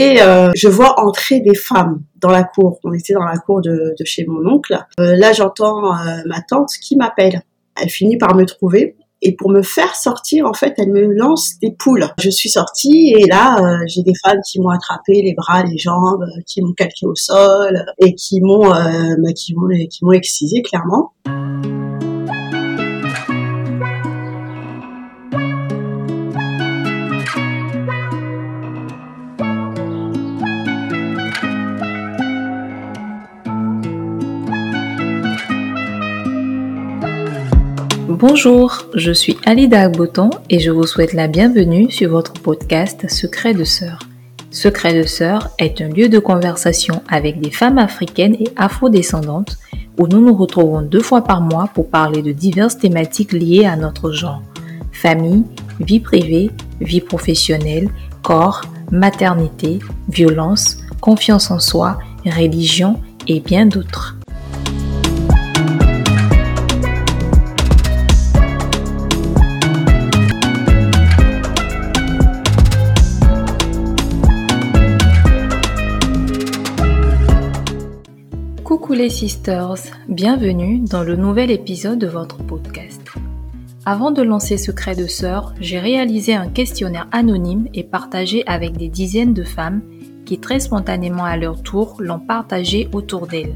et euh, je vois entrer des femmes dans la cour. On était dans la cour de, chez mon oncle. Euh, là, j'entends euh, ma tante qui m'appelle. Elle finit par me trouver et pour me faire sortir, en fait, elle me lance des poules. Je suis sortie et là, j'ai des femmes qui m'ont attrapé les bras, les jambes, qui m'ont calqué au sol et qui m'ont, bah, qui m'ont, qui m'ont excisé clairement. Bonjour, je suis Alida Agboton et je vous souhaite la bienvenue sur votre podcast Secret de Sœur. Secret de Sœur est un lieu de conversation avec des femmes africaines et afrodescendantes où nous nous retrouvons deux fois par mois pour parler de diverses thématiques liées à notre genre. Famille, vie privée, vie professionnelle, corps, maternité, violence, confiance en soi, religion et bien d'autres. Les sisters, bienvenue dans le nouvel épisode de votre podcast. Avant de lancer Secret de Sœur, j'ai réalisé un questionnaire anonyme et partagé avec des dizaines de femmes qui très spontanément à leur tour l'ont partagé autour d'elles.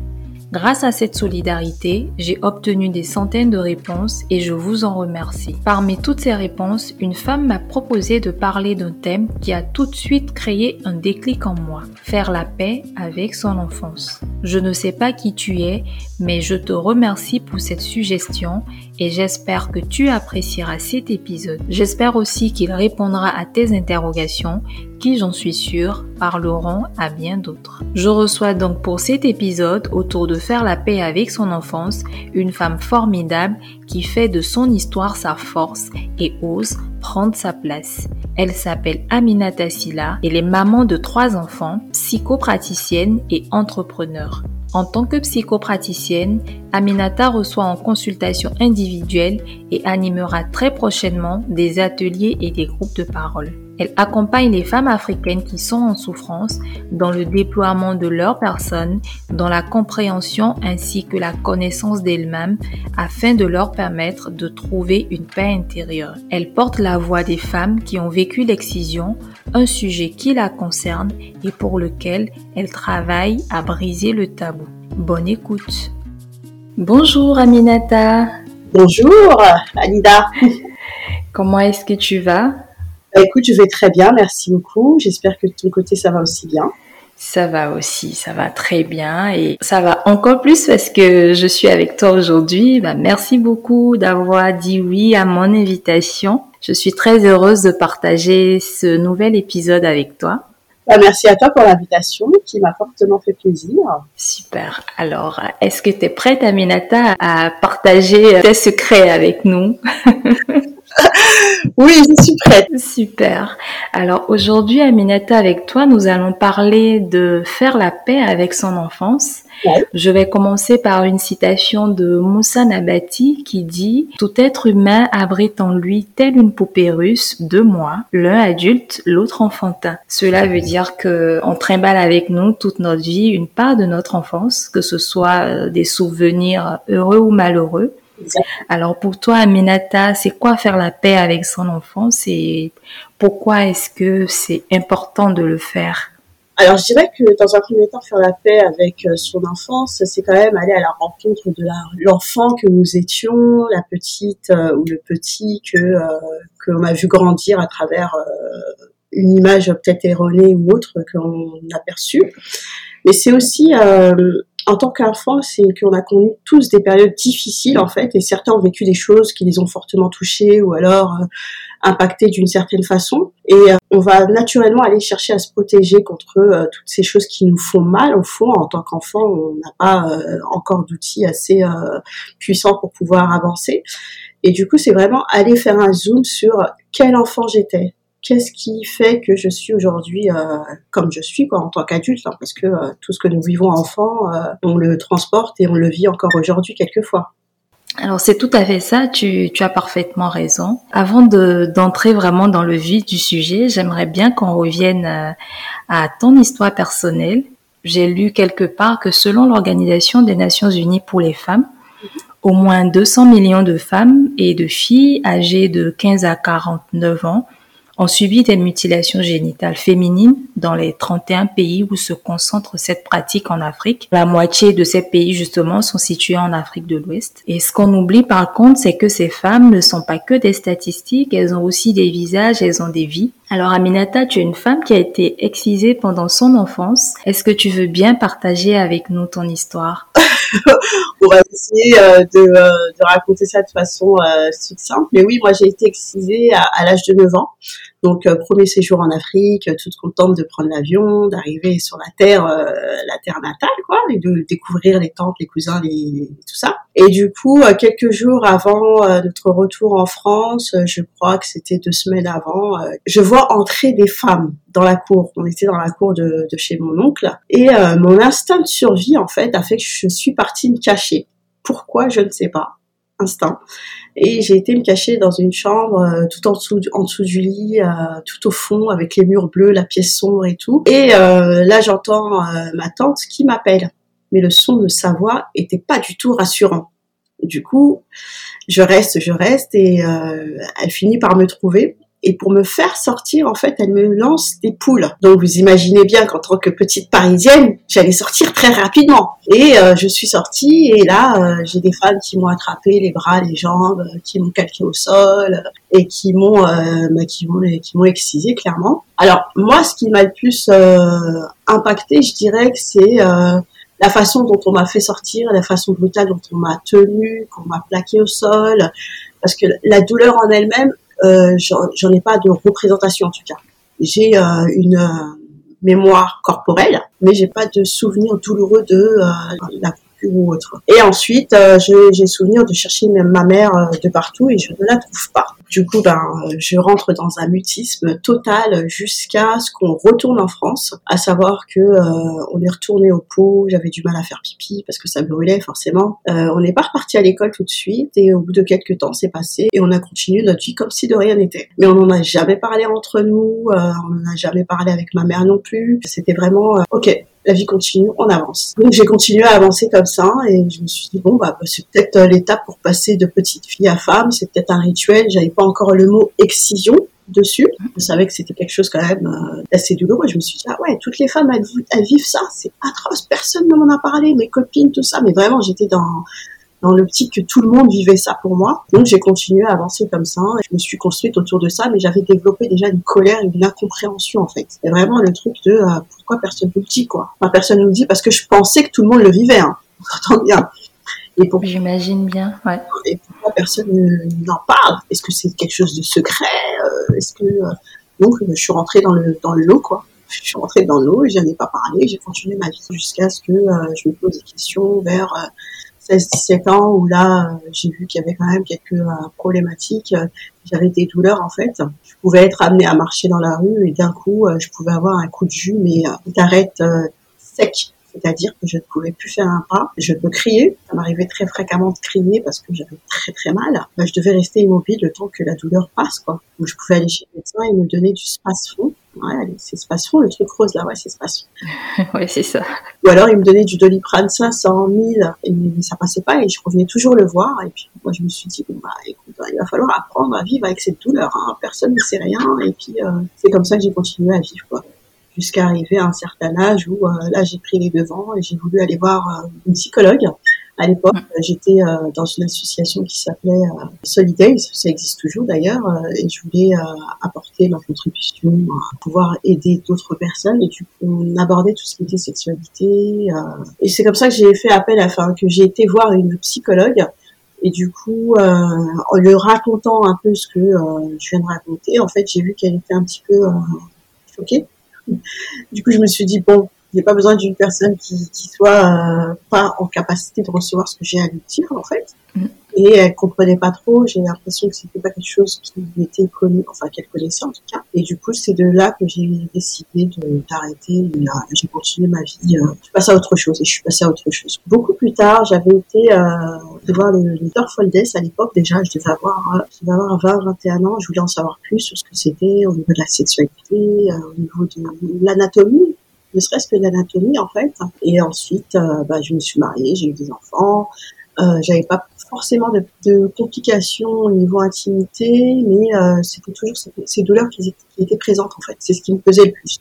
Grâce à cette solidarité, j'ai obtenu des centaines de réponses et je vous en remercie. Parmi toutes ces réponses, une femme m'a proposé de parler d'un thème qui a tout de suite créé un déclic en moi. Faire la paix avec son enfance. Je ne sais pas qui tu es, mais je te remercie pour cette suggestion et j'espère que tu apprécieras cet épisode. J'espère aussi qu'il répondra à tes interrogations qui, j'en suis sûre, parleront à bien d'autres. Je reçois donc pour cet épisode autour de faire la paix avec son enfance une femme formidable qui fait de son histoire sa force et ose prendre sa place. Elle s'appelle Aminata Silla et est maman de trois enfants, psychopraticienne et entrepreneur. En tant que psychopraticienne, Aminata reçoit en consultation individuelle et animera très prochainement des ateliers et des groupes de parole. Elle accompagne les femmes africaines qui sont en souffrance dans le déploiement de leur personne, dans la compréhension ainsi que la connaissance d'elles-mêmes afin de leur permettre de trouver une paix intérieure. Elle porte la voix des femmes qui ont vécu l'excision, un sujet qui la concerne et pour lequel elle travaille à briser le tabou. Bonne écoute. Bonjour Aminata. Bonjour Alida. Comment est-ce que tu vas? Bah, écoute, je vais très bien, merci beaucoup. J'espère que de ton côté, ça va aussi bien. Ça va aussi, ça va très bien et ça va encore plus parce que je suis avec toi aujourd'hui. Bah, merci beaucoup d'avoir dit oui à mon invitation. Je suis très heureuse de partager ce nouvel épisode avec toi. Bah, merci à toi pour l'invitation qui m'a fortement fait plaisir. Super. Alors, est-ce que tu es prête, Aminata, à partager tes secrets avec nous? oui, je suis prête. Super. Alors aujourd'hui, Aminata, avec toi, nous allons parler de faire la paix avec son enfance. Je vais commencer par une citation de Moussa Nabati qui dit ⁇ Tout être humain abrite en lui, telle une poupée russe, deux mois, l'un adulte, l'autre enfantin. Cela veut dire que on trimballe avec nous toute notre vie une part de notre enfance, que ce soit euh, des souvenirs heureux ou malheureux, alors pour toi, Aminata, c'est quoi faire la paix avec son enfant? Et pourquoi est-ce que c'est important de le faire? Alors je dirais que dans un premier temps, faire la paix avec euh, son enfance, c'est quand même aller à la rencontre de l'enfant que nous étions, la petite euh, ou le petit que euh, qu'on a vu grandir à travers une image peut-être erronée ou autre qu'on a perçue. Mais c'est aussi en tant qu'enfant, c'est qu'on a connu tous des périodes difficiles en fait, et certains ont vécu des choses qui les ont fortement touchés ou alors euh, impactés d'une certaine façon. Et euh, on va naturellement aller chercher à se protéger contre euh, toutes ces choses qui nous font mal. Au fond, en tant qu'enfant, on n'a pas encore d'outils assez puissants pour pouvoir avancer. Et du coup, c'est vraiment aller faire un zoom sur quel enfant j'étais, qu'est-ce qui fait que je suis aujourd'hui euh, comme je suis en tant qu'adulte hein, parce que euh, tout ce que nous vivons enfant euh, on le transporte et on le vit encore aujourd'hui quelquefois. Alors c'est tout à fait ça, tu, as parfaitement raison. Avant de, d'entrer vraiment dans le vif du sujet, j'aimerais bien qu'on revienne euh, à ton histoire personnelle. J'ai lu quelque part que selon l'Organisation des Nations Unies pour les femmes, au moins 200 millions de femmes et de filles âgées de 15 à 49 ans ont subi des mutilations génitales féminines dans les 31 pays où se concentre cette pratique en Afrique. La moitié de ces pays, justement, sont situés en Afrique de l'Ouest. Et ce qu'on oublie, par contre, c'est que ces femmes ne sont pas que des statistiques, elles ont aussi des visages, elles ont des vies. Alors, Aminata, tu es une femme qui a été excisée pendant son enfance. Est-ce que tu veux bien partager avec nous ton histoire? on va essayer euh, de, euh, de, raconter ça de façon euh, succincte. Mais oui, moi j'ai été excisée à, à l'âge de 9 ans. Donc premier séjour en Afrique, toute contente de prendre l'avion, d'arriver sur la terre, la terre natale, quoi, et de découvrir les tantes, les cousins, les, tout ça. Et du coup, quelques jours avant notre retour en France, je crois que c'était deux semaines avant, je vois entrer des femmes dans la cour. On était dans la cour de, de chez mon oncle et mon instinct de survie en fait a fait que je suis partie me cacher. Pourquoi? Je ne sais pas. Instinct. Et j'ai été me cacher dans une chambre euh, tout en dessous, en dessous du lit, euh, tout au fond, avec les murs bleus, la pièce sombre et tout. Et euh, là, j'entends ma tante qui m'appelle. Mais le son de sa voix était pas du tout rassurant. Du coup, je reste, je reste et elle finit par me trouver et pour me faire sortir, en fait, elle me lance des poules. Donc vous imaginez bien qu'en tant que petite parisienne, j'allais sortir très rapidement. Et euh, je suis sortie et là, euh, j'ai des femmes qui m'ont attrapé les bras, les jambes, euh, qui m'ont calqué au sol et qui m'ont bah, qui m'ont qui m'ont excisé clairement. Alors moi, ce qui m'a le plus impacté, je dirais que c'est la façon dont on m'a fait sortir, la façon brutale dont on m'a tenu, qu'on m'a plaqué au sol, parce que la douleur en elle-même, euh, j'en ai pas de représentation en tout cas. J'ai euh, une euh, mémoire corporelle, mais j'ai pas de souvenir douloureux de la ou autre. Et ensuite, j'ai souvenir de chercher ma mère de partout et je ne la trouve pas. Du coup, ben, je rentre dans un mutisme total jusqu'à ce qu'on retourne en France, à savoir que euh, on est retourné au pot, j'avais du mal à faire pipi parce que ça brûlait forcément. Euh, on n'est pas reparti à l'école tout de suite et au bout de quelques temps, c'est passé et on a continué notre vie comme si de rien n'était. Mais on n'en a jamais parlé entre nous, euh, on n'en a jamais parlé avec ma mère non plus. C'était vraiment, ok, la vie continue, on avance. Donc j'ai continué à avancer comme ça et je me suis dit bon bah, c'est peut-être l'étape pour passer de petite fille à femme, c'est peut-être un rituel. J'avais pas encore le mot excision dessus. Je savais que c'était quelque chose quand même euh, assez douloureux. Je me suis dit, ah ouais, toutes les femmes, elles, vivent ça, c'est atroce, personne ne m'en a parlé, mes copines, tout ça. Mais vraiment, j'étais dans, dans l'optique que tout le monde vivait ça pour moi. Donc j'ai continué à avancer comme ça. Et je me suis construite autour de ça, mais j'avais développé déjà une colère et une incompréhension en fait. C'est vraiment le truc de euh, pourquoi personne ne le dit quoi? Enfin, personne ne le dit parce que je pensais que tout le monde le vivait. Hein. On bien. Et pour... J'imagine bien, ouais. Et pourquoi personne n'en parle? Est-ce que c'est quelque chose de secret euh, Est-ce que euh, donc je suis rentrée dans le dans le lot quoi. Je suis rentrée dans l'eau et j'en ai pas parlé. J'ai continué ma vie jusqu'à ce que euh, je me pose des questions vers 16-17 ans où là j'ai vu qu'il y avait quand même quelques problématiques. J'avais des douleurs en fait. Je pouvais être amenée à marcher dans la rue et d'un coup je pouvais avoir un coup de jus mais t'arrêtes sec c'est-à-dire que je ne pouvais plus faire un pas. Je peux crier, ça m'arrivait très fréquemment de crier parce que j'avais très très mal. je devais rester immobile le temps que la douleur passe, quoi. Donc je pouvais aller chez le médecin et me donner du spasfon. Ouais, c'est spasfon, le truc rose là, ouais, c'est spasfon. ouais, c'est ça. Ou alors il me donnait du doliprane 500, 1000, et ça passait pas et je revenais toujours le voir. Et puis moi je me suis dit, bon bah écoute, il va falloir apprendre à vivre avec cette douleur. Hein. Personne ne sait rien. Et puis euh, c'est comme ça que j'ai continué à vivre, quoi jusqu'à arriver à un certain âge où euh, là j'ai pris les devants et j'ai voulu aller voir euh, une psychologue. À l'époque, mm. j'étais euh, dans une association qui s'appelait Solidays, ça existe toujours d'ailleurs, et je voulais apporter ma contribution à pouvoir aider d'autres personnes. Et du coup, on abordait tout ce qui était sexualité. et c'est comme ça que j'ai fait appel, à, enfin que j'ai été voir une psychologue. Et du coup, en lui racontant un peu ce que je viens de raconter, en fait, j'ai vu qu'elle était un petit peu choquée du coup, je me suis dit, bon, a pas besoin d'une personne qui, qui soit euh, pas en capacité de recevoir ce que j'ai à lui dire, en fait. Mm. Et elle comprenait pas trop. J'ai l'impression que c'était pas quelque chose qui était connu, enfin qu'elle connaissait en tout cas. Et du coup, c'est de là que j'ai décidé d'arrêter. Euh, j'ai continué ma vie. Euh, je suis passée à autre chose et je suis passée à autre chose. Beaucoup plus tard, j'avais été euh, voir les, les Foldes à l'époque. Déjà, je devais avoir, euh, je devais avoir 20, 21 ans. Je voulais en savoir plus sur ce que c'était au niveau de la sexualité, au niveau de l'anatomie ne serait-ce que l'anatomie en fait. Et ensuite, bah, je me suis mariée, j'ai eu des enfants. Euh, j'avais pas forcément de, complications au niveau intimité, mais euh, c'était toujours ces, douleurs qui étaient, présentes en fait. C'est ce qui me pesait le plus.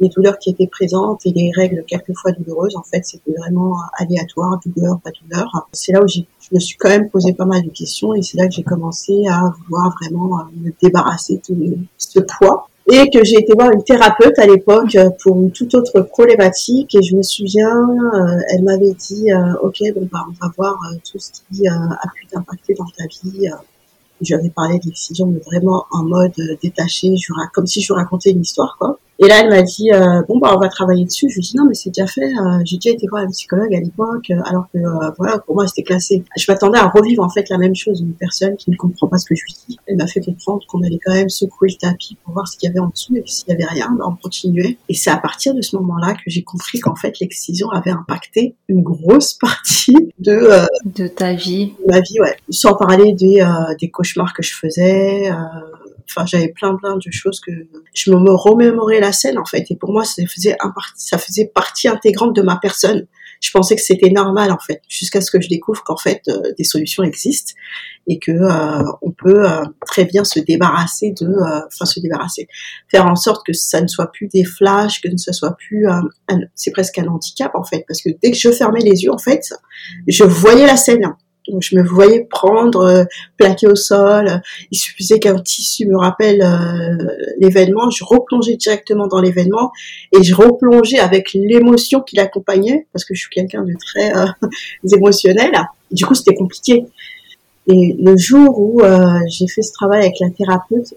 Les douleurs qui étaient présentes et les règles quelquefois douloureuses, en fait, c'était vraiment aléatoire, douleur, pas douleur. C'est là où je me suis quand même posé pas mal de questions et c'est là que j'ai commencé à vouloir vraiment euh, me débarrasser de ce poids et que j'ai été voir une thérapeute à l'époque euh, pour une toute autre problématique et je me souviens, euh, elle m'avait dit euh, ok bon bah on va voir tout ce qui a pu t'impacter dans ta vie. Je lui avais parlé de l'excision mais vraiment en mode détaché, comme si je racontais une histoire quoi. Et là, elle m'a dit euh, bon bah on va travailler dessus. Je lui ai dit non mais c'est déjà fait. Euh, j'ai déjà été voir un psychologue à l'époque, euh, alors que voilà pour moi c'était classé. Je m'attendais à revivre en fait la même chose. Une personne qui ne comprend pas ce que je lui dis. Elle m'a fait comprendre qu'on allait quand même secouer le tapis pour voir ce qu'il y avait en dessous et que s'il y avait rien, bah, on continuait. Et c'est à partir de ce moment-là que j'ai compris qu'en fait l'excision avait impacté une grosse partie de de ta vie. Ma vie ouais. Sans parler des des cauchemars que je faisais. Enfin, j'avais plein plein de choses que je me remémorais la scène en fait. Et pour moi, ça faisait ça faisait partie intégrante de ma personne. Je pensais que c'était normal en fait, jusqu'à ce que je découvre qu'en fait euh, des solutions existent et que euh, on peut euh, très bien se débarrasser de, enfin se débarrasser, faire en sorte que ça ne soit plus des flashs, que ce soit plus, c'est presque un handicap en fait, parce que dès que je fermais les yeux en fait, je voyais la scène. Je me voyais prendre, euh, plaquer au sol. Il suffisait qu'un tissu me rappelle euh, l'événement. Je replongeais directement dans l'événement et je replongeais avec l'émotion qui l'accompagnait parce que je suis quelqu'un de très euh, émotionnel. Du coup, c'était compliqué. Et le jour où j'ai fait ce travail avec la thérapeute,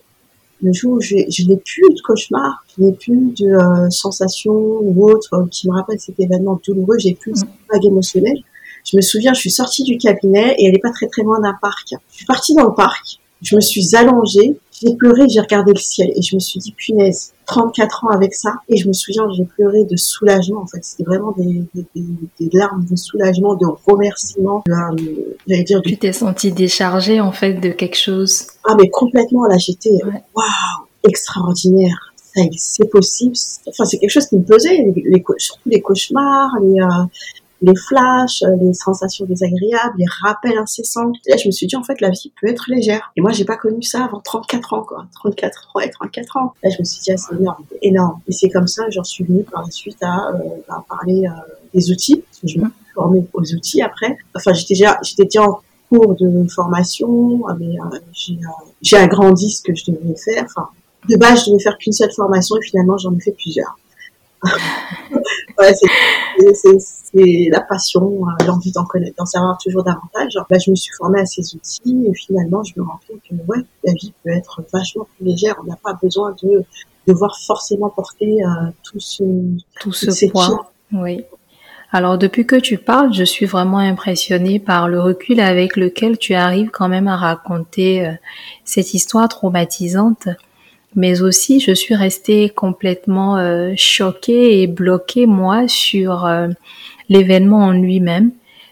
le jour où je, n'ai plus de cauchemar, je n'ai plus de sensations ou autres qui me rappellent cet événement douloureux, j'ai plus de vague émotionnelle je me souviens, je suis sortie du cabinet et elle est pas très très loin d'un parc. Je suis partie dans le parc, je me suis allongée, j'ai pleuré, j'ai regardé le ciel et je me suis dit punaise, 34 ans avec ça et je me souviens, j'ai pleuré de soulagement en fait. C'était vraiment des, des, des, larmes de soulagement, de remerciement. J'allais dire. Tu t'es sentie déchargée en fait de quelque chose. Ah mais complètement là, j'étais waouh, extraordinaire c'est possible. Enfin, c'est quelque chose qui me pesait, les, les, surtout les cauchemars, les, euh, les flashs, euh, les sensations désagréables, les rappels incessants. Et là, je me suis dit, en fait, la vie peut être légère. Et moi, j'ai pas connu ça avant 34 ans, quoi. 34 ans, ouais, 34 ans. Là, je me suis dit, ah, c'est énorme, énorme. Et c'est comme ça, j'en suis venue par la suite à, euh, parler euh, des outils. Je me suis formée aux outils après. Enfin, j'étais déjà, j'étais déjà en cours de formation, mais j'ai, j'ai agrandi ce que je devais faire. Enfin, de base, je devais faire qu'une seule formation et finalement, j'en ai fait plusieurs. ouais, c'est la passion, euh, l'envie d'en connaître, d'en savoir toujours davantage. Là, je me suis formée à ces outils et finalement, je me rends compte que ouais, la vie peut être vachement plus légère. On n'a pas besoin de devoir forcément porter euh, tout ce tout ce poids. Oui. Alors depuis que tu parles, je suis vraiment impressionnée par le recul avec lequel tu arrives quand même à raconter euh, cette histoire traumatisante mais aussi je suis restée complètement euh, choquée et bloquée moi sur euh, l'événement en lui-même,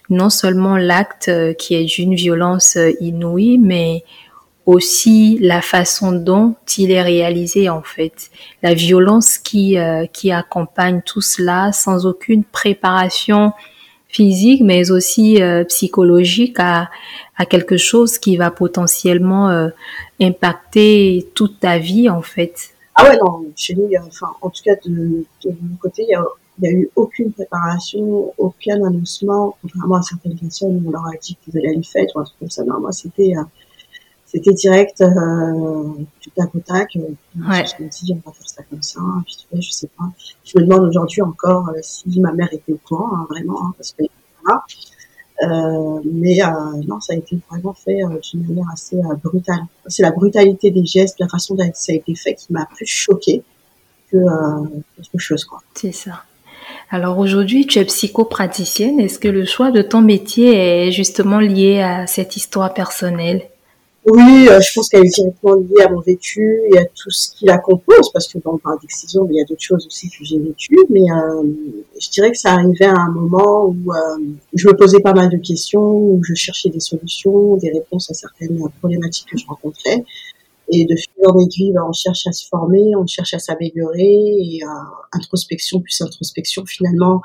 non seulement l'acte euh, qui est d'une violence inouïe, mais aussi la façon dont il est réalisé en fait, la violence qui qui accompagne tout cela sans aucune préparation physique, mais aussi psychologique à, à quelque chose qui va potentiellement impacter toute ta vie en fait Ah ouais, non, chez nous, enfin, en tout cas de, mon côté, il n'y a, eu aucune préparation, aucun annoncement, contrairement à certaines personnes, on leur a dit qu'ils allaient à une fête ou un truc comme ça. Non, moi, c'était, euh, c'était direct, euh, du tac au tac. Euh, ouais. Je me dis, on va faire ça comme ça, puis tu vois, je sais pas. Je me demande aujourd'hui encore si ma mère était au courant, hein, vraiment, hein, parce que voilà. Euh, mais euh, non, ça a été vraiment fait euh, d'une manière assez brutale. C'est la brutalité des gestes, la façon dont ça a été fait qui m'a plus choquée que quelque chose. C'est ça. Alors aujourd'hui, tu es psychopraticienne. Est-ce que le choix de ton métier est justement lié à cette histoire personnelle? Oui, euh, je pense qu'elle est directement liée à mon vécu et à tout ce qui la compose, parce que dans parle d'excision, mais il y a d'autres choses aussi que j'ai vécues. Mais euh, je dirais que ça arrivait à un moment où euh, je me posais pas mal de questions, où je cherchais des solutions, des réponses à certaines problématiques que je rencontrais. Et de fil en aiguille, ben, on cherche à se former, on cherche à s'améliorer, et euh, introspection plus introspection, finalement,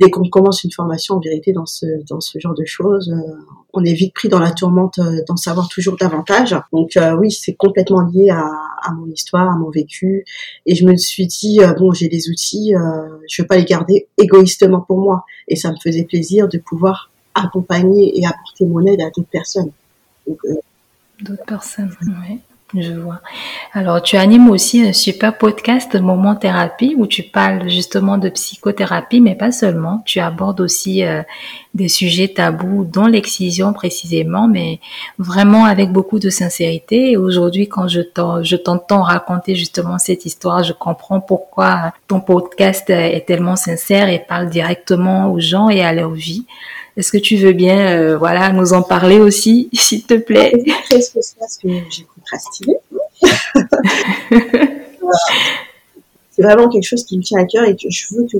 dès qu'on commence une formation, en vérité, dans ce, dans ce genre de choses, euh, on est vite pris dans la tourmente euh, d'en savoir toujours davantage. Donc euh, oui, c'est complètement lié à, à, mon histoire, à mon vécu, et je me suis dit, bon, j'ai des outils, je veux pas les garder égoïstement pour moi, et ça me faisait plaisir de pouvoir accompagner et apporter mon aide à d'autres personnes. D'autres personnes, oui. Je vois. Alors, tu animes aussi un super podcast Moment Thérapie où tu parles justement de psychothérapie, mais pas seulement. Tu abordes aussi euh, des sujets tabous, dont l'excision précisément, mais vraiment avec beaucoup de sincérité. Et aujourd'hui, quand je t'entends raconter justement cette histoire, je comprends pourquoi ton podcast est tellement sincère et parle directement aux gens et à leur vie. Est-ce que tu veux bien, euh, voilà, nous en parler aussi, s'il te plaît? C'est? Ce que c'est vraiment quelque chose qui me tient à cœur et que je veux que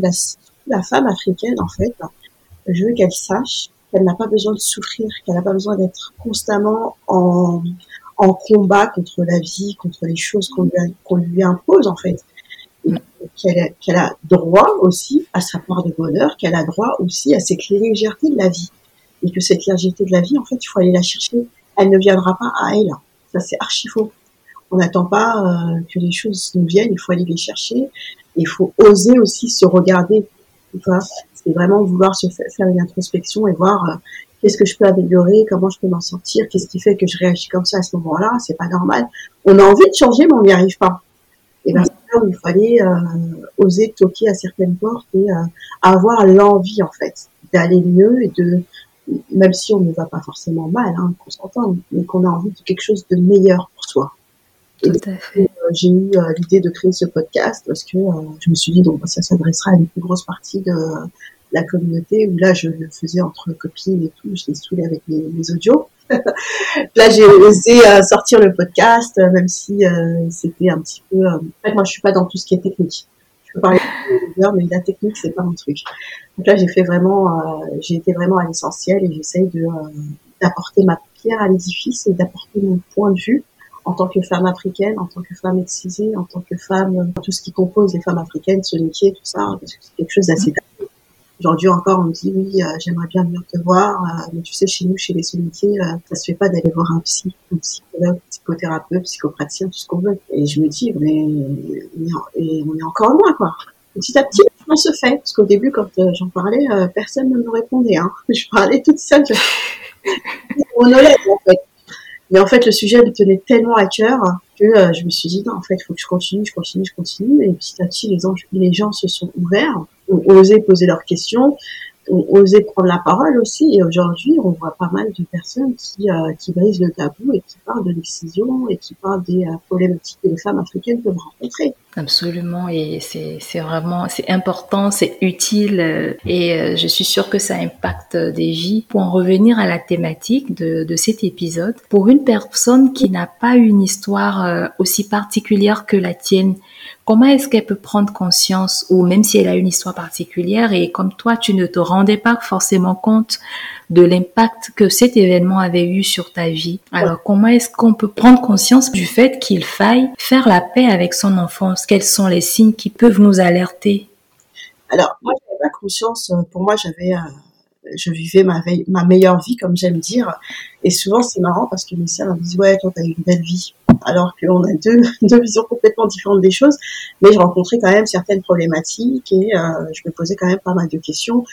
la, femme africaine, en fait, je veux qu'elle sache qu'elle n'a pas besoin de souffrir, qu'elle n'a pas besoin d'être constamment en, combat contre la vie, contre les choses qu'on lui, impose, en fait qu'elle a, droit aussi à sa part de bonheur, qu'elle a droit aussi à cette légèreté de la vie. Et que cette légèreté de la vie, en fait, il faut aller la chercher. Elle ne viendra pas à elle. Ça, c'est archi faux. On n'attend pas euh, que les choses nous viennent, il faut aller les chercher. Il faut oser aussi se regarder. C'est vraiment vouloir se faire une introspection et voir euh, qu'est-ce que je peux améliorer, comment je peux m'en sortir, qu'est-ce qui fait que je réagis comme ça à ce moment-là. C'est pas normal. On a envie de changer, mais on n'y arrive pas. Et ben, où il fallait euh, oser toquer à certaines portes et avoir l'envie en fait d'aller mieux et de même si on ne va pas forcément mal, hein, qu'on s'entend, mais qu'on a envie de quelque chose de meilleur pour soi. Tout à fait. Euh, j'ai eu l'idée de créer ce podcast parce que je me suis dit donc ça s'adressera à une plus grosse partie de la communauté où là je le faisais entre copines et tout, je l'ai saoulé avec mes, mes audios. Là, j'ai osé euh, sortir le podcast, euh, même si euh, c'était un petit peu. en fait, moi, je suis pas dans tout ce qui est technique. Je peux parler de mais la technique, c'est pas mon truc. Donc là, j'ai fait vraiment, j'ai été vraiment à l'essentiel et j'essaye de d'apporter ma pierre à l'édifice et d'apporter mon point de vue en tant que femme africaine, en tant que femme excisée, en tant que femme, tout ce qui compose les femmes africaines, ce métier, tout ça, parce que c'est quelque chose d'assez Aujourd'hui encore, on me dit oui, euh, j'aimerais bien venir te voir, euh, mais tu sais, chez nous, chez les sommetiers, euh, ça se fait pas d'aller voir un psy, un psychologue, psychothérapeute, psychopraticien, tout ce qu'on veut. Et je me dis, mais on est encore loin, quoi. Petit à petit, on se fait, parce qu'au début, quand j'en parlais, personne ne me répondait. Hein. Je parlais toute seule. Monologue, en fait. Mais en fait, le sujet me tenait tellement à cœur que je me suis dit, non, en fait, il faut que je continue, je continue, je continue. Et petit à petit, les, les gens se sont ouverts ont osé poser leurs questions, ont osé prendre la parole aussi. Et aujourd'hui, on voit pas mal de personnes qui, euh, brisent le tabou et qui parlent de l'excision et qui parlent des euh, problématiques que les femmes africaines peuvent rencontrer. Absolument, et c'est vraiment c'est important, c'est utile, euh, et je suis sûre que ça impacte des vies. Pour en revenir à la thématique de, de cet épisode, pour une personne qui n'a pas une histoire aussi particulière que la tienne, comment est-ce qu'elle peut prendre conscience, ou même si elle a une histoire particulière, et comme toi, tu ne te rendais pas forcément compte de l'impact que cet événement avait eu sur ta vie. Alors, comment est-ce qu'on peut prendre conscience du fait qu'il faille faire la paix avec son enfance? Quels sont les signes qui peuvent nous alerter? Alors, moi, j'avais pas conscience. Euh, pour moi, j'avais, euh, je vivais ma, ma meilleure vie, comme j'aime dire. Et souvent, c'est marrant parce que mes sœurs me disent, ouais, toi, t'as une belle vie. Alors qu'on a deux, deux visions complètement différentes des choses, mais je rencontrais quand même certaines problématiques et euh, je me posais quand même pas mal de questions,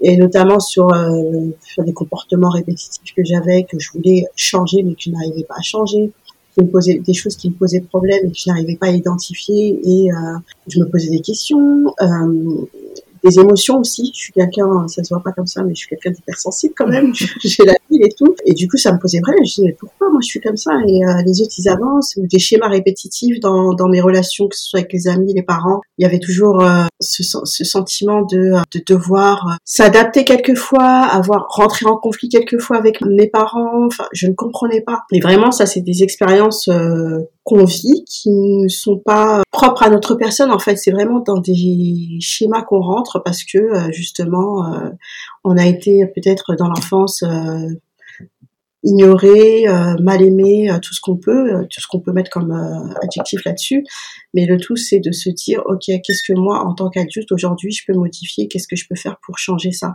et notamment sur, euh, sur des comportements répétitifs que j'avais, que je voulais changer mais que je n'arrivais pas à changer, me des choses qui me posaient problème et que je n'arrivais pas à identifier, et euh, je me posais des questions. Des émotions aussi. Je suis quelqu'un, ça se voit pas comme ça, mais je suis quelqu'un d'hypersensible quand même. J'ai la vie et tout. Et du coup, ça me posait problème. Je disais, pourquoi moi je suis comme ça? Et euh, les autres, ils avancent. Ou des schémas répétitifs dans, dans mes relations, que ce soit avec les amis, les parents. Il y avait toujours euh, ce, ce, sentiment de, de devoir euh, s'adapter quelquefois, avoir rentré en conflit quelquefois avec mes parents. Enfin, je ne comprenais pas. Et vraiment, ça, c'est des expériences qu'on vit qui ne sont pas propres à notre personne. En fait, c'est vraiment dans des schémas qu'on rentre parce que euh, justement, euh, on a été peut-être dans l'enfance euh, ignoré, mal aimé, tout ce qu'on peut, tout ce qu'on peut mettre comme adjectif là-dessus. Mais le tout, c'est de se dire, ok, qu'est-ce que moi, en tant qu'adulte, aujourd'hui, je peux modifier? Qu'est-ce que je peux faire pour changer ça?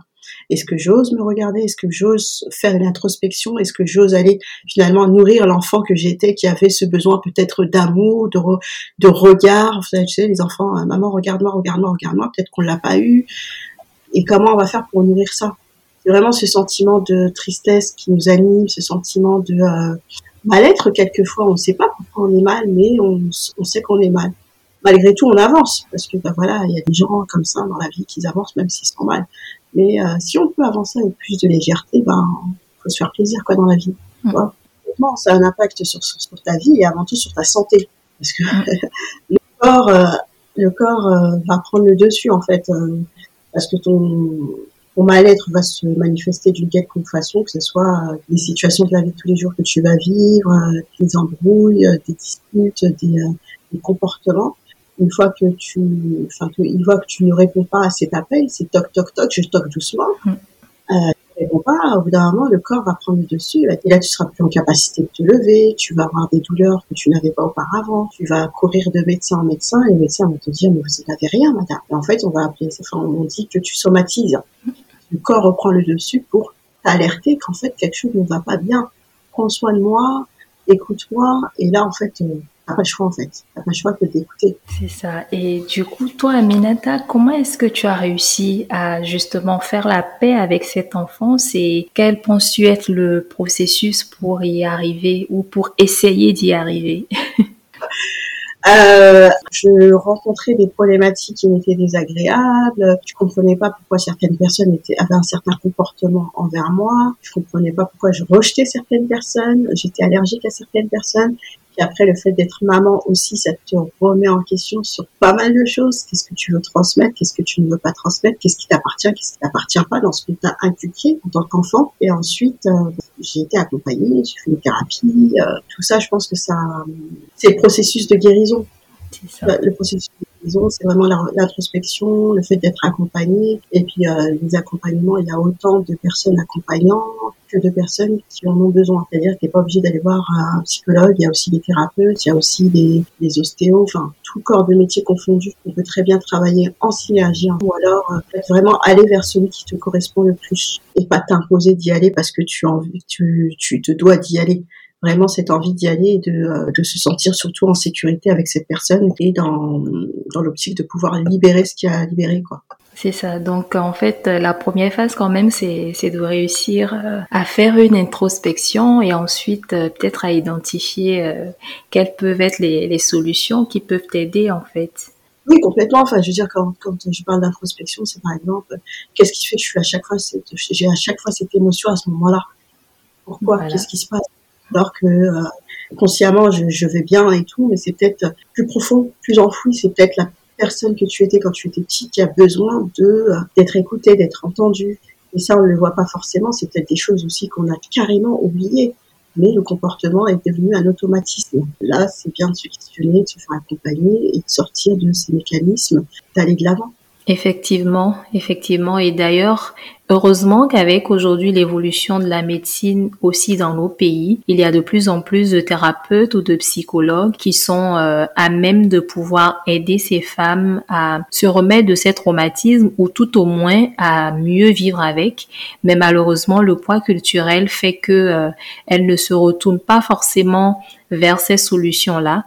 Est-ce que j'ose me regarder? Est-ce que j'ose faire une introspection? Est-ce que j'ose aller finalement nourrir l'enfant que j'étais qui avait ce besoin peut-être d'amour, de, regard? Vous savez, tu sais, les enfants, euh, maman, regarde-moi, regarde-moi, regarde-moi. Peut-être qu'on l'a pas eu. Et comment on va faire pour nourrir ça? Vraiment ce sentiment de tristesse qui nous anime, ce sentiment de euh, mal-être quelquefois. On ne sait pas pourquoi on est mal, mais on, on sait qu'on est mal malgré tout, on avance parce que bah, voilà, il y a des gens comme ça dans la vie qui avancent même s'ils sont mal. Mais euh, si on peut avancer avec plus de légèreté, ben, faut se faire plaisir quoi dans la vie. Mm. ça a un impact sur, sur, ta vie et avant tout sur ta santé, parce que mm. le corps, euh, le corps euh, va prendre le dessus en fait, parce que ton ton mal-être va se manifester d'une quelconque façon, que ce soit des situations de la vie de tous les jours que tu vas vivre, des embrouilles, des disputes, des, des comportements une fois que tu, enfin, une fois que tu ne réponds pas à cet appel, c'est toc toc toc, je toque doucement. Mm. Euh, tu réponds pas, au bout d'un moment, le corps va prendre le dessus, et là, tu seras plus en capacité de te lever, tu vas avoir des douleurs que tu n'avais pas auparavant, tu vas courir de médecin en médecin, et les médecins vont te dire, mais vous n'avez rien, madame. Et en fait, on va appeler, enfin, on dit que tu somatises. Le corps reprend le dessus pour t'alerter qu'en fait, quelque chose ne va pas bien. Prends soin de moi, écoute-moi, et là, en fait, euh, pas le choix en fait. T'as pas le choix que d'écouter. C'est ça. Et du coup, toi, Aminata, comment est-ce que tu as réussi à justement faire la paix avec cet enfant et quel penses-tu être le processus pour y arriver ou pour essayer d'y arriver? Euh, je rencontrais des problématiques qui m'étaient désagréables. Je comprenais pas pourquoi certaines personnes étaient, avaient un certain comportement envers moi. Je comprenais pas pourquoi je rejetais certaines personnes. J'étais allergique à certaines personnes. Et après, le fait d'être maman aussi, ça te remet en question sur pas mal de choses. Qu'est-ce que tu veux transmettre? Qu'est-ce que tu ne veux pas transmettre? Qu'est-ce qui t'appartient? Qu'est-ce qui t'appartient pas dans ce que tu as inculqué en tant qu'enfant? Et ensuite, euh, j'ai été accompagnée, j'ai fait une thérapie. Euh, tout ça, je pense que ça, c'est le processus de guérison. Ça. Le processus c'est vraiment l'introspection, le fait d'être accompagné. Et puis euh, les accompagnements, il y a autant de personnes accompagnantes que de personnes qui en ont besoin. C'est-à-dire que tu n'es pas obligé d'aller voir un psychologue, il y a aussi des thérapeutes, il y a aussi des, des ostéos, enfin tout corps de métier confondu. On peut très bien travailler en synergie ou alors euh, vraiment aller vers celui qui te correspond le plus et pas t'imposer d'y aller parce que tu, en, tu, tu te dois d'y aller vraiment cette envie d'y aller et de, euh, de, se sentir surtout en sécurité avec cette personne et dans, dans l'optique de pouvoir libérer ce qui a libéré quoi. C'est ça. Donc en fait, la première phase quand même, c'est de réussir euh, à faire une introspection et ensuite euh, peut-être à identifier quelles peuvent être les, les solutions qui peuvent t'aider en fait. Oui, complètement. Enfin, je veux dire, quand, quand je parle d'introspection, c'est par exemple, qu'est-ce qui fait que je suis à chaque fois, j'ai à chaque fois cette émotion à ce moment-là? Pourquoi? Qu'est-ce qui se passe? Alors que euh, consciemment je, vais bien et tout, mais c'est peut-être plus profond, plus enfoui, c'est peut-être la personne que tu étais quand tu étais petit qui a besoin de euh, d'être écouté, d'être entendu. Et ça, on ne le voit pas forcément. C'est peut-être des choses aussi qu'on a carrément oubliées. Mais le comportement est devenu un automatisme. Là, c'est bien de se questionner, de se faire accompagner et de sortir de ces mécanismes, d'aller de l'avant. Effectivement, effectivement. Et d'ailleurs, heureusement qu'avec aujourd'hui l'évolution de la médecine aussi dans nos pays, il y a de plus en plus de thérapeutes ou de psychologues qui sont euh, à même de pouvoir aider ces femmes à se remettre de ces traumatismes ou tout au moins à mieux vivre avec. Mais malheureusement, le poids culturel fait que euh, elles ne se retournent pas forcément vers ces solutions-là.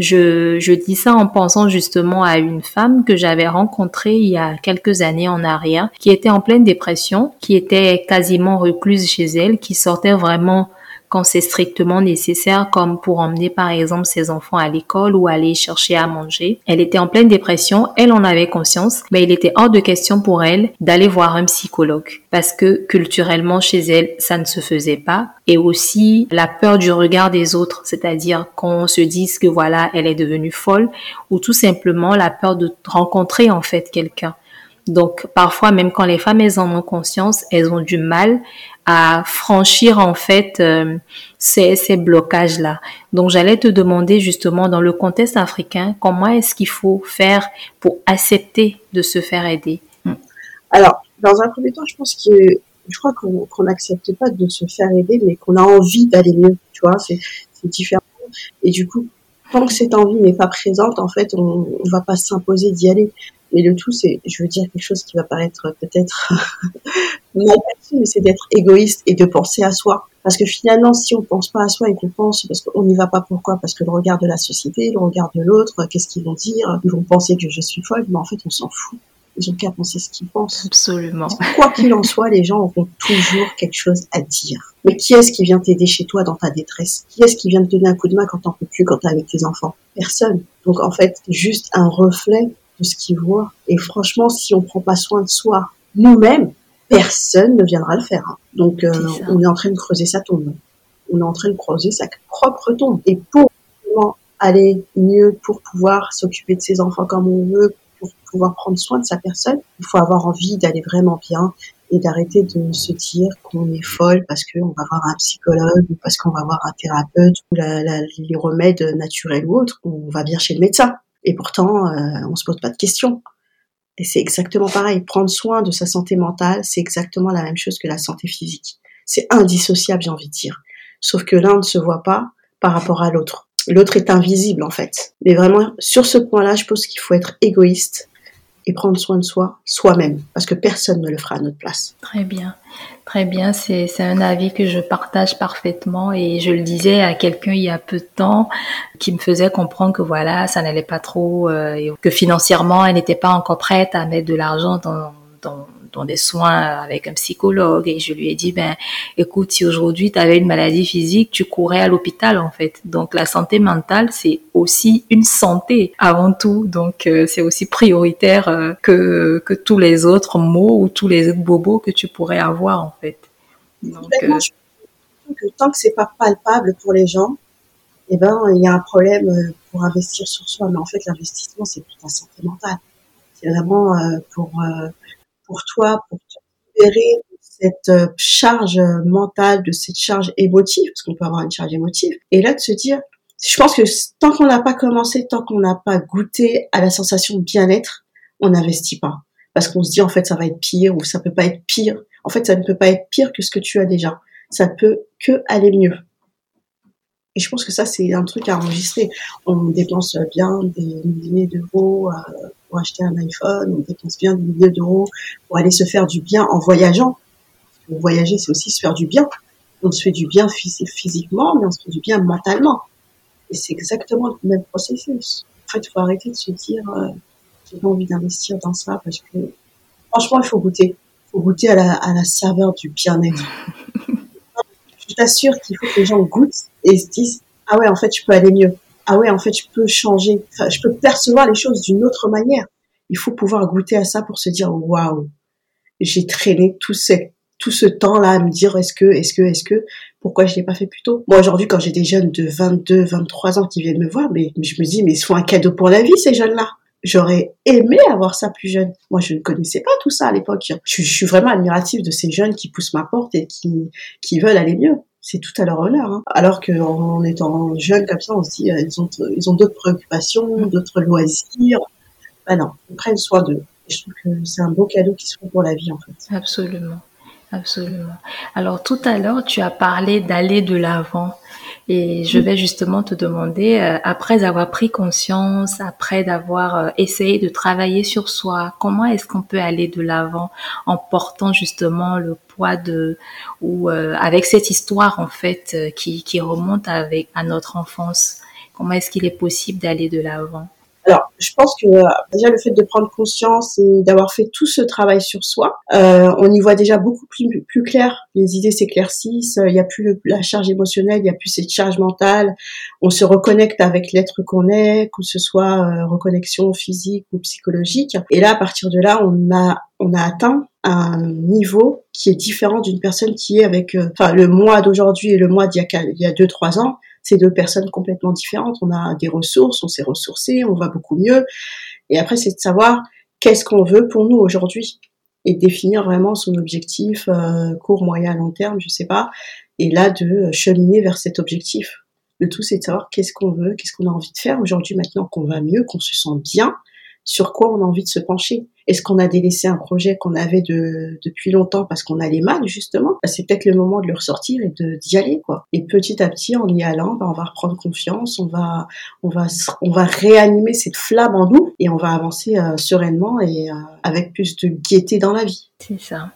Je, je dis ça en pensant justement à une femme que j'avais rencontrée il y a quelques années en arrière, qui était en pleine dépression, qui était quasiment recluse chez elle, qui sortait vraiment quand c'est strictement nécessaire, comme pour emmener par exemple ses enfants à l'école ou aller chercher à manger. Elle était en pleine dépression, elle en avait conscience, mais il était hors de question pour elle d'aller voir un psychologue parce que culturellement chez elle, ça ne se faisait pas. Et aussi la peur du regard des autres, c'est-à-dire qu'on se dise que voilà, elle est devenue folle ou tout simplement la peur de rencontrer en fait quelqu'un. Donc parfois, même quand les femmes en ont conscience, elles ont du mal à franchir en fait euh, ces, ces blocages-là. Donc j'allais te demander justement dans le contexte africain, comment est-ce qu'il faut faire pour accepter de se faire aider? Alors, dans un premier temps, je pense que je crois qu'on n'accepte pas de se faire aider, mais qu'on a envie d'aller mieux. Tu vois, c'est différent. Et du coup, tant que cette envie n'est pas présente, en fait, on, ne va pas s'imposer d'y aller. Mais le tout, c'est, je veux dire quelque chose qui va paraître peut-être mal perçu, mais c'est d'être égoïste et de penser à soi. Parce que finalement, si on pense pas à soi et qu'on pense, parce qu'on n'y va pas pourquoi? Parce que le regard de la société, le regard de l'autre, qu'est-ce qu'ils vont dire? Ils vont penser que je suis folle, mais en fait, on s'en fout. Ils ont qu'à penser ce qu'ils pensent. Absolument. Quoi qu'il en soit, les gens auront toujours quelque chose à dire. Mais qui est-ce qui vient t'aider chez toi dans ta détresse? Qui est-ce qui vient te donner un coup de main quand t'en peux plus, quand t'es avec tes enfants? Personne. Donc en fait, juste un reflet de ce qu'ils voient. Et franchement, si on prend pas soin de soi nous-mêmes, personne ne viendra le faire. Hein. Donc euh, on est en train de creuser sa tombe. On est en train de creuser sa propre tombe. Et pour aller mieux, pour pouvoir s'occuper de ses enfants comme on veut, pour pouvoir prendre soin de sa personne, il faut avoir envie d'aller vraiment bien et d'arrêter de se dire qu'on est folle parce qu'on va voir un psychologue ou parce qu'on va voir un thérapeute ou les remèdes naturels ou autres. On va bien chez le médecin. Et pourtant, euh, on se pose pas de questions. Et c'est exactement pareil. Prendre soin de sa santé mentale, c'est exactement la même chose que la santé physique. C'est indissociable, j'ai envie de dire. Sauf que l'un ne se voit pas par rapport à l'autre. L'autre est invisible en fait. Mais vraiment, sur ce point-là, je pense qu'il faut être égoïste et prendre soin de soi soi-même, parce que personne ne le fera à notre place. Très bien, très bien. C'est un avis que je partage parfaitement et je le disais à quelqu'un il y a peu de temps qui me faisait comprendre que voilà, ça n'allait pas trop, euh, que financièrement, elle n'était pas encore prête à mettre de l'argent dans, dans dans des soins avec un psychologue et je lui ai dit ben écoute si aujourd'hui tu avais une maladie physique tu courais à l'hôpital en fait. Donc la santé mentale c'est aussi une santé avant tout. Donc euh, c'est aussi prioritaire euh, que que tous les autres mots ou tous les autres bobos que tu pourrais avoir en fait. Donc euh, que tant que c'est pas palpable pour les gens eh ben il y a un problème pour investir sur soi. Mais en fait l'investissement c'est pour ta santé mentale. C'est vraiment pour pour toi, pour te libérer de cette euh, charge mentale, de cette charge émotive, parce qu'on peut avoir une charge émotive, et là de se dire, je pense que tant qu'on n'a pas commencé, tant qu'on n'a pas goûté à la sensation de bien-être, on n'investit pas. Parce qu'on se dit, en fait, ça va être pire ou ça peut pas être pire. En fait, ça ne peut pas être pire que ce que tu as déjà. Ça peut que aller mieux. Et je pense que ça, c'est un truc à enregistrer. On dépense bien des milliers d'euros euh, pour acheter un iPhone, on dépense bien des milliers d'euros pour aller se faire du bien en voyageant. voyager, c'est aussi se faire du bien. On se fait du bien physiquement, mais on se fait du bien mentalement. Et c'est exactement le même processus. En fait, il faut arrêter de se dire, euh, j'ai pas envie d'investir dans ça parce que, franchement, il faut goûter. Il faut goûter à la, à la saveur du bien-être. t'assure qu'il faut que les gens goûtent et se disent, ah ouais, en fait, je peux aller mieux ah ouais, en fait, je peux changer, je peux percevoir les choses d'une autre manière. Il faut pouvoir goûter à ça pour se dire, waouh, j'ai traîné tout ce, tout ce temps-là à me dire, est-ce que, est-ce que, est-ce que, pourquoi je l'ai pas fait plus tôt? Moi, aujourd'hui, quand j'ai des jeunes de 22, 23 ans qui viennent me voir, mais, je me dis, mais ils font un cadeau pour la vie, ces jeunes-là. J'aurais aimé avoir ça plus jeune. Moi, je ne connaissais pas tout ça à l'époque. Je, je, suis vraiment admirative de ces jeunes qui poussent ma porte et qui, qui veulent aller mieux c'est tout à leur honneur. Hein. Alors qu'en étant jeune comme ça, on se dit, euh, ils ont, ils ont d'autres préoccupations, d'autres loisirs. Ben non, ils prennent soin d'eux. Je trouve que c'est un beau cadeau qu'ils se font pour la vie, en fait. Absolument. Absolument. Alors tout à l'heure, tu as parlé d'aller de l'avant. Et je vais justement te demander, euh, après avoir pris conscience, après d'avoir euh, essayé de travailler sur soi, comment est-ce qu'on peut aller de l'avant en portant justement le poids de ou euh, avec cette histoire en fait qui, remonte avec à notre enfance? Comment est-ce qu'il est possible d'aller de l'avant? Alors, je pense que euh, déjà le fait de prendre conscience et d'avoir fait tout ce travail sur soi, euh, on y voit déjà beaucoup plus, plus clair. Les idées s'éclaircissent, il n'y a plus la charge émotionnelle, il n'y a plus cette charge mentale. On se reconnecte avec l'être qu'on est, que ce soit euh, reconnexion physique ou psychologique. Et là, à partir de là, on a on a atteint un niveau qui est différent d'une personne qui est avec, euh, enfin, le mois d'aujourd'hui et le mois d'il y a, il y a deux, trois ans c'est deux personnes complètement différentes. On a des ressources, on s'est ressourcé, on va beaucoup mieux. Et après, c'est de savoir qu'est-ce qu'on veut pour nous aujourd'hui et définir vraiment son objectif euh, court, moyen, long terme, je sais pas. Et là, de cheminer vers cet objectif. Le tout, c'est de savoir qu'est-ce qu'on veut, qu'est-ce qu'on a envie de faire aujourd'hui maintenant qu'on va mieux, qu'on se sent bien, sur quoi on a envie de se pencher. Est-ce qu'on a délaissé un projet qu'on avait de, depuis longtemps parce qu'on allait mal justement? Bah, C'est peut-être le moment de le ressortir et d'y aller quoi. Et petit à petit, en y allant, bah, on va reprendre confiance, on va on va on va réanimer cette flamme en nous et on va avancer euh, sereinement et euh, avec plus de gaieté dans la vie. C'est ça.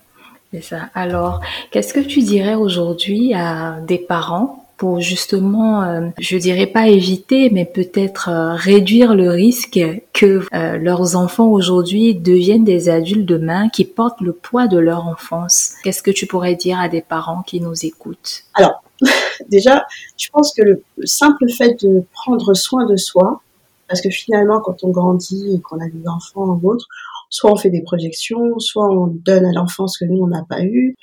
C'est ça. Alors, qu'est-ce que tu dirais aujourd'hui à des parents justement, euh, je dirais pas éviter, mais peut-être euh, réduire le risque que euh, leurs enfants aujourd'hui deviennent des adultes demain qui portent le poids de leur enfance. Qu'est-ce que tu pourrais dire à des parents qui nous écoutent? Alors, déjà, je pense que le simple fait de prendre soin de soi, parce que finalement, quand on grandit et qu'on a des enfants ou autres, soit on fait des projections, soit on donne à l'enfant ce que nous on n'a pas eu.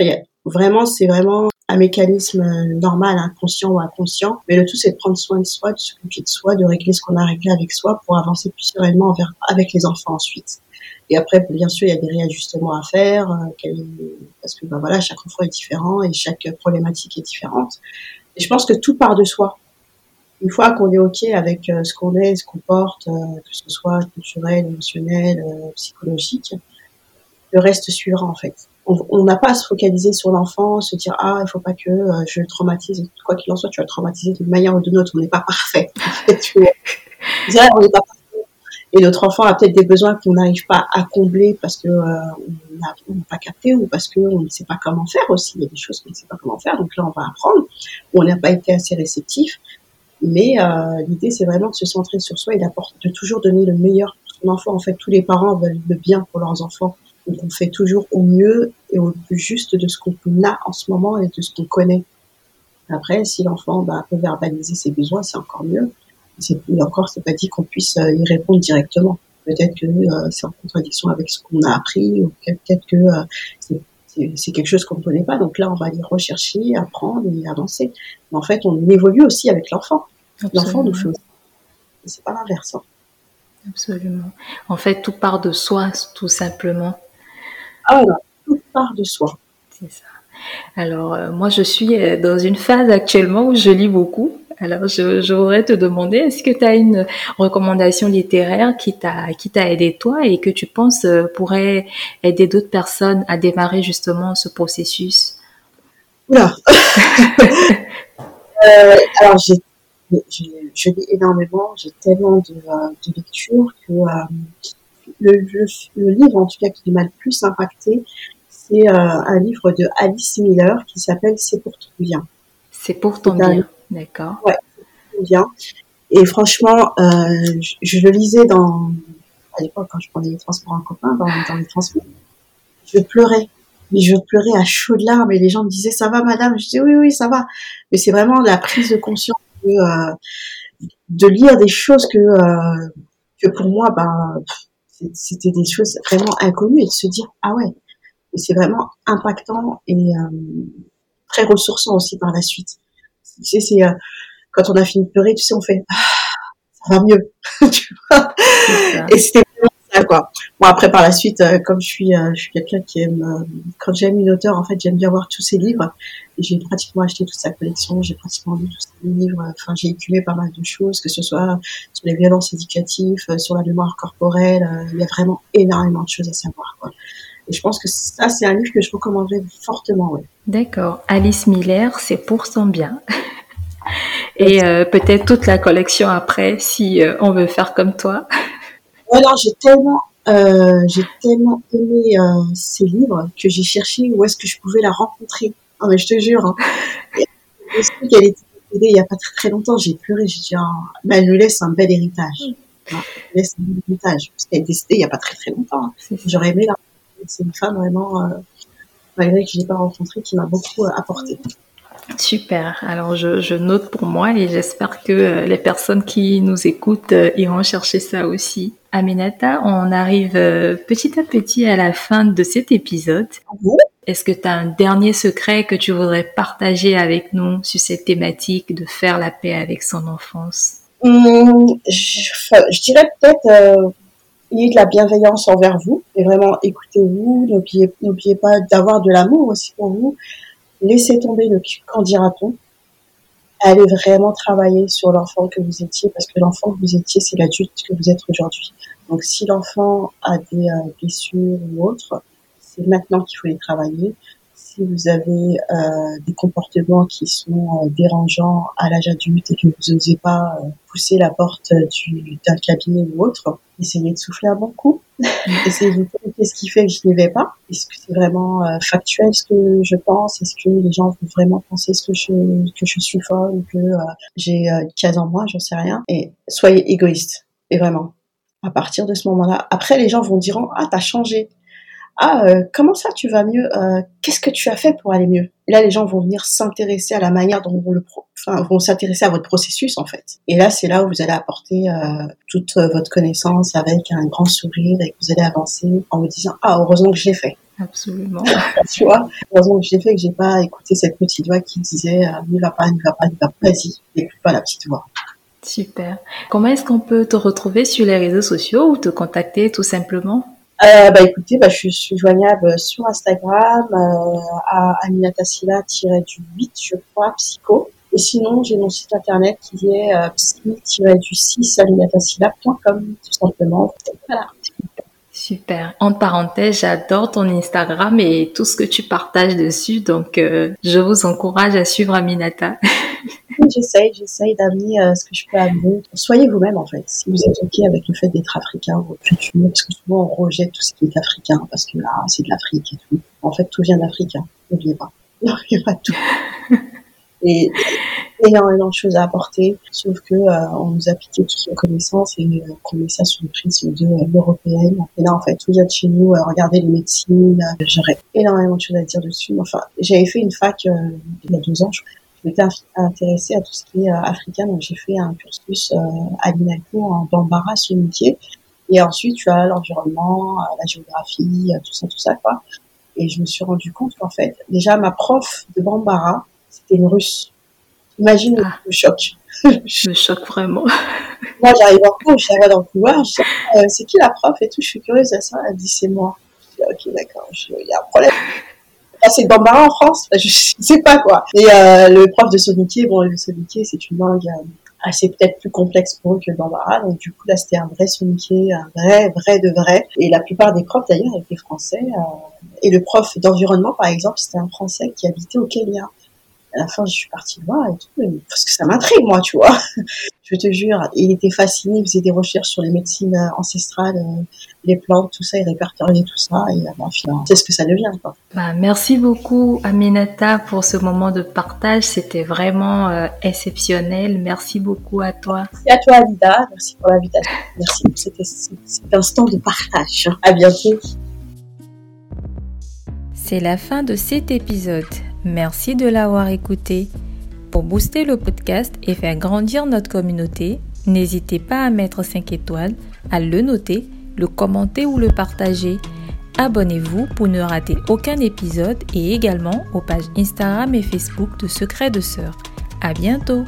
vraiment, c'est vraiment un mécanisme normal, inconscient ou inconscient. Mais le tout, c'est de prendre soin de soi, de s'occuper de soi, de régler ce qu'on a réglé avec soi pour avancer plus sereinement avec les enfants ensuite. Et après, bien sûr, il y a des réajustements à faire, euh, parce que ben voilà, chaque enfant est différent et chaque problématique est différente. Et je pense que tout part de soi. Une fois qu'on est ok avec euh, ce qu'on est, ce qu'on porte, euh, que ce soit culturel, émotionnel, psychologique, le reste suivra en fait on n'a pas à se focaliser sur l'enfant, se dire ah il faut pas que euh, je le traumatise. Quoi qu'il en soit, tu vas le traumatiser d'une manière ou d'une autre. On n'est pas parfait. on n'est pas parfait. Et notre enfant a peut-être des besoins qu'on n'arrive pas à combler parce que euh, on n'a pas capté ou parce qu'on ne sait pas comment faire aussi. Il y a des choses qu'on ne sait pas comment faire. Donc là, on va apprendre. On n'a pas été assez réceptif. Mais euh, l'idée, c'est vraiment de se centrer sur soi et de toujours donner le meilleur pour son enfant. En fait, tous les parents veulent le bien pour leurs enfants. Donc on fait toujours au mieux et au plus juste de ce qu'on a en ce moment et de ce qu'on connaît. Après, si l'enfant bah, peut verbaliser ses besoins, c'est encore mieux. Et encore, c'est pas dit qu'on puisse euh, y répondre directement. Peut-être que euh, c'est en contradiction avec ce qu'on a appris, ou peut-être que euh, c'est quelque chose qu'on ne connaît pas. Donc là, on va aller rechercher, apprendre et avancer. Mais en fait, on évolue aussi avec l'enfant. L'enfant nous fait aussi. C'est pas l'inverse. Hein. Absolument. En fait, tout part de soi, tout simplement. Ah tout part de soi. C'est ça. Alors, euh, moi, je suis euh, dans une phase actuellement où je lis beaucoup. Alors, je, je voudrais te demander, est-ce que tu as une recommandation littéraire qui t'a qui t'a aidé toi et que tu penses euh, pourrait aider d'autres personnes à démarrer justement ce processus? Oula. alors, j'ai, je lis énormément, j'ai tellement de, de lectures que le, livre, en tout cas, qui m'a le plus impacté, c'est euh, un livre de Alice Miller qui s'appelle C'est pour ton bien. C'est pour ton bien, d'accord. Ouais, c'est pour ton bien. Et franchement, euh, je, le lisais dans, à l'époque, quand je prenais les transports en copain, dans, dans les transports. Je pleurais. Mais je pleurais à chaudes larmes et les gens me disaient ça va madame? Je disais oui oui ça va. Mais c'est vraiment la prise de conscience de, euh, de lire des choses que que pour moi ben c'était des choses vraiment inconnues. Et de se dire ah ouais c'est vraiment impactant et euh, très ressourçant aussi par la suite tu sais c'est euh, quand on a fini de pleurer tu sais on fait ah, ça va mieux tu vois? Et c'était ça quoi. Bon après par la suite euh, comme je suis je suis quelqu'un qui aime quand j'aime une auteure en fait j'aime bien voir tous ses livres j'ai pratiquement acheté toute sa collection j'ai pratiquement lu tous ses livres enfin j'ai écumé pas mal de choses que ce soit sur les violences éducatives sur la mémoire corporelle il y a vraiment énormément de choses à savoir quoi et je pense que ça, c'est un livre que je recommanderais fortement. Ouais. D'accord. Alice Miller, c'est pour son bien. Et euh, peut-être toute la collection après, si euh, on veut faire comme toi. Alors, j'ai tellement, euh, j'ai tellement aimé ces livres que j'ai cherché où est-ce que je pouvais la rencontrer. Ah, mais je te jure. Hein. qu'elle était il n'y a pas très, très longtemps, j'ai pleuré, j'ai dit, oh, mais elle nous laisse un bel héritage. c'est un héritage. Parce qu'elle est décédée il n'y a pas très très longtemps. Hein. J'aurais aimé la C'est une femme vraiment, euh, malgré que je ne l'ai pas rencontrée, qui m'a beaucoup euh, apporté. Super. Alors je, note pour moi et j'espère que euh, les personnes qui nous écoutent euh, iront chercher ça aussi. Aminata, on arrive euh, petit à petit à la fin de cet épisode. Est-ce que tu as un dernier secret que tu voudrais partager avec nous sur cette thématique de faire la paix avec son enfance? Hum, je, dirais peut-être euh, de la bienveillance envers vous et vraiment écoutez-vous. N'oubliez pas d'avoir de l'amour aussi pour vous laissez tomber le qu'en dira-t-on? Allez vraiment travailler sur l'enfant que vous étiez, parce que l'enfant que vous étiez, c'est l'adulte que vous êtes aujourd'hui. Donc si l'enfant a des euh, blessures ou autres, c'est maintenant qu'il faut les travailler si vous avez euh, des comportements qui sont euh, dérangeants à l'âge adulte et que vous n'osez pas euh, pousser la porte d'un cabinet ou autre, essayez de souffler un bon coup. essayez de vous qu'est-ce qui fait que je n'y vais pas. Est-ce que c'est vraiment factuel ce que je pense? Est-ce que les gens vont vraiment penser ce que je, que je suis folle ou que j'ai une case en moi? J'en sais rien. Et soyez égoïste. Et vraiment, à partir de ce moment-là, après les gens vont dire ah t'as changé ah euh, comment ça tu vas mieux euh, qu'est-ce que tu as fait pour aller mieux? Et là les gens vont venir s'intéresser à la manière dont vous le enfin vont s'intéresser à votre processus en fait. Et là c'est là où vous allez apporter euh, toute votre connaissance avec un grand sourire et que vous allez avancer en vous disant ah heureusement que je l'ai fait. Absolument tu vois heureusement que je l'ai fait que j'ai pas écouté cette petite voix qui disait n'y va pas n'y va pas n'y va pas vas-y n'écoute pas la petite voix Super. Comment est-ce qu'on peut te retrouver sur les réseaux sociaux ou te contacter tout simplement? Euh, bah écoutez, bah, je suis joignable sur Instagram euh, à aminatassila-du8, je crois, psycho. Et sinon, j'ai mon site internet qui est euh, psy-du6 aminatassila.com, tout simplement. Voilà. Super. En parenthèse, j'adore ton Instagram et tout ce que tu partages dessus. Donc, euh, je vous encourage à suivre Aminata. j'essaye, j'essaye d'amener euh, ce que je peux amener. Soyez vous-même en fait. Si vous êtes ok avec le fait d'être africain ou culture, parce que souvent on rejette tout ce qui est africain parce que là c'est de l'Afrique et tout. En fait, tout vient d'Afrique. Hein. N'oubliez pas. N'oubliez pas tout. Et énormément de choses à apporter, sauf que euh, on nous a piqué toutes nos connaissances et euh, qu'on met ça sous le prisme de euh, l'européenne. Et là, en fait, vient de chez nous. regardez les médecines. J'aurais énormément de choses à dire dessus. Enfin, j'avais fait une fac il y a deux ans. Je, m'étais intéressée à tout ce qui est africain, donc j'ai fait un cursus à l'INALCO en Bambara, métier. Et ensuite, tu as l'environnement, la géographie, tout ça, tout ça, quoi. Et je me suis rendu compte qu'en fait, déjà, ma prof de Bambara, c'était une russe. Imagine ah. le choc. le choc vraiment. moi, j'arrive en cours, je dans le couloir, je dis, euh, c'est qui la prof et tout, je suis curieuse à ça. Elle dit, c'est moi. Je dis, ok, d'accord, il y a un problème. c'est Bambara en France, je, sais pas quoi. Et euh, le prof de soniquier, bon, le soniquier, c'est une langue euh, assez peut-être plus complexe pour eux que le Bambara. Donc du coup, là, c'était un vrai soniquier, un vrai, vrai de vrai. Et la plupart des profs, d'ailleurs, étaient français. et le prof d'environnement, par exemple, c'était un Français qui habitait au Kenya à la fin, je suis partie voir et tout, parce que ça m'intrigue, moi, tu vois. je te jure, il était fasciné, il faisait des recherches sur les médecines euh, ancestrales, euh, les plantes, tout ça, il répertoriait tout ça, et là, finalement, c'est ce que ça devient, quoi. Bah, merci beaucoup, Aminata, pour ce moment de partage. C'était vraiment euh, exceptionnel. Merci beaucoup à toi. Merci à toi, Alida. Merci pour l'invitation. Merci pour cet, cet instant de partage. À bientôt. C'est la fin de cet épisode. Merci de l'avoir écouté. Pour booster le podcast et faire grandir notre communauté, n'hésitez pas à mettre 5 étoiles, à le noter, le commenter ou le partager. Abonnez-vous pour ne rater aucun épisode et également aux pages Instagram et Facebook de Secrets de Sœurs. À bientôt!